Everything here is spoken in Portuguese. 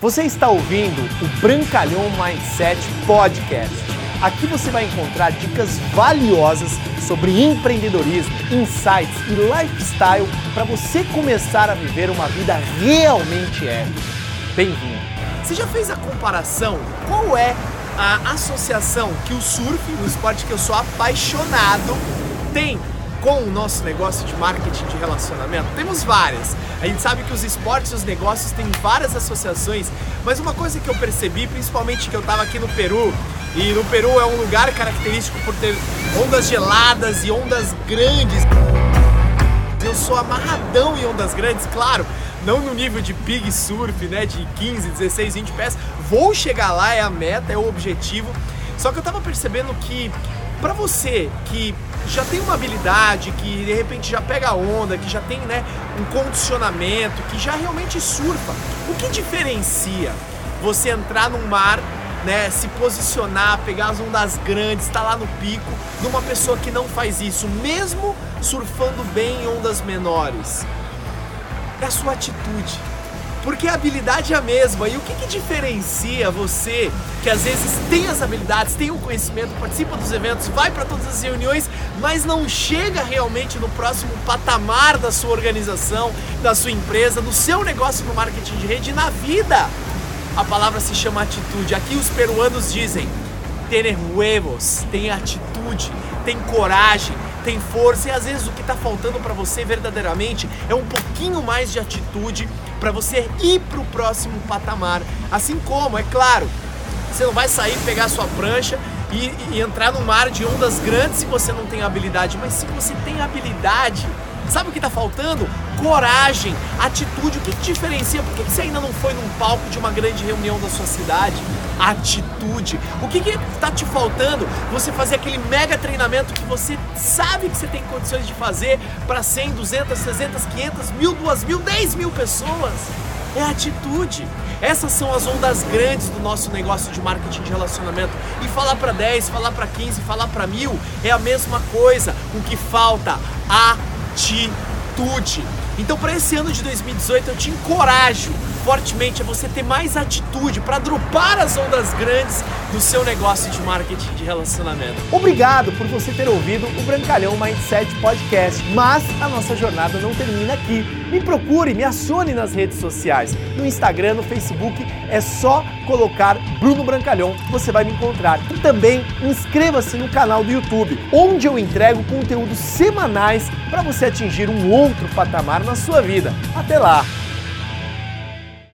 Você está ouvindo o Brancalhão Mindset Podcast. Aqui você vai encontrar dicas valiosas sobre empreendedorismo, insights e lifestyle para você começar a viver uma vida realmente épica. Bem-vindo! Você já fez a comparação? Qual é a associação que o surf, o esporte que eu sou apaixonado, tem com o nosso negócio de marketing de relacionamento? Temos várias. A gente sabe que os esportes e os negócios têm várias associações, mas uma coisa que eu percebi, principalmente que eu estava aqui no Peru, e no Peru é um lugar característico por ter ondas geladas e ondas grandes. Eu sou amarradão em ondas grandes, claro, não no nível de big surf, né, de 15, 16, 20 pés. Vou chegar lá, é a meta, é o objetivo. Só que eu tava percebendo que para você que já tem uma habilidade, que de repente já pega onda, que já tem né, um condicionamento, que já realmente surfa, o que diferencia você entrar num mar, né, se posicionar, pegar as ondas grandes, estar tá lá no pico, de uma pessoa que não faz isso, mesmo surfando bem em ondas menores? É a sua atitude porque a habilidade é a mesma. E o que, que, diferencia você, que às vezes tem as habilidades, tem o conhecimento, participa dos eventos, vai para todas as reuniões, mas não chega realmente no próximo patamar da sua organização, da sua empresa, do seu negócio no marketing de rede e na vida? A palavra se chama atitude. Aqui os peruanos dizem: ter huevos, tem atitude, tem coragem tem força e às vezes o que está faltando para você verdadeiramente é um pouquinho mais de atitude para você ir para o próximo patamar. Assim como, é claro, você não vai sair, pegar sua prancha e, e entrar no mar de ondas grandes se você não tem habilidade, mas se você tem habilidade, Sabe o que está faltando? Coragem, atitude. O que, que diferencia? Por que, que você ainda não foi num palco de uma grande reunião da sua cidade? Atitude. O que está te faltando? Você fazer aquele mega treinamento que você sabe que você tem condições de fazer para 100, 200, 300, 500, mil, duas mil, 10 mil pessoas. É atitude. Essas são as ondas grandes do nosso negócio de marketing de relacionamento. E falar para 10, falar para 15, falar para mil é a mesma coisa. O que falta? Atitude atitude. Então, para esse ano de 2018, eu te encorajo fortemente a você ter mais atitude para dropar as ondas grandes do seu negócio de marketing de relacionamento. Obrigado por você ter ouvido o Brancalhão Mindset Podcast, mas a nossa jornada não termina aqui. Me procure, me acione nas redes sociais. No Instagram, no Facebook, é só colocar Bruno Brancalhão, você vai me encontrar. E também inscreva-se no canal do YouTube, onde eu entrego conteúdos semanais para você atingir um outro patamar na sua vida. Até lá!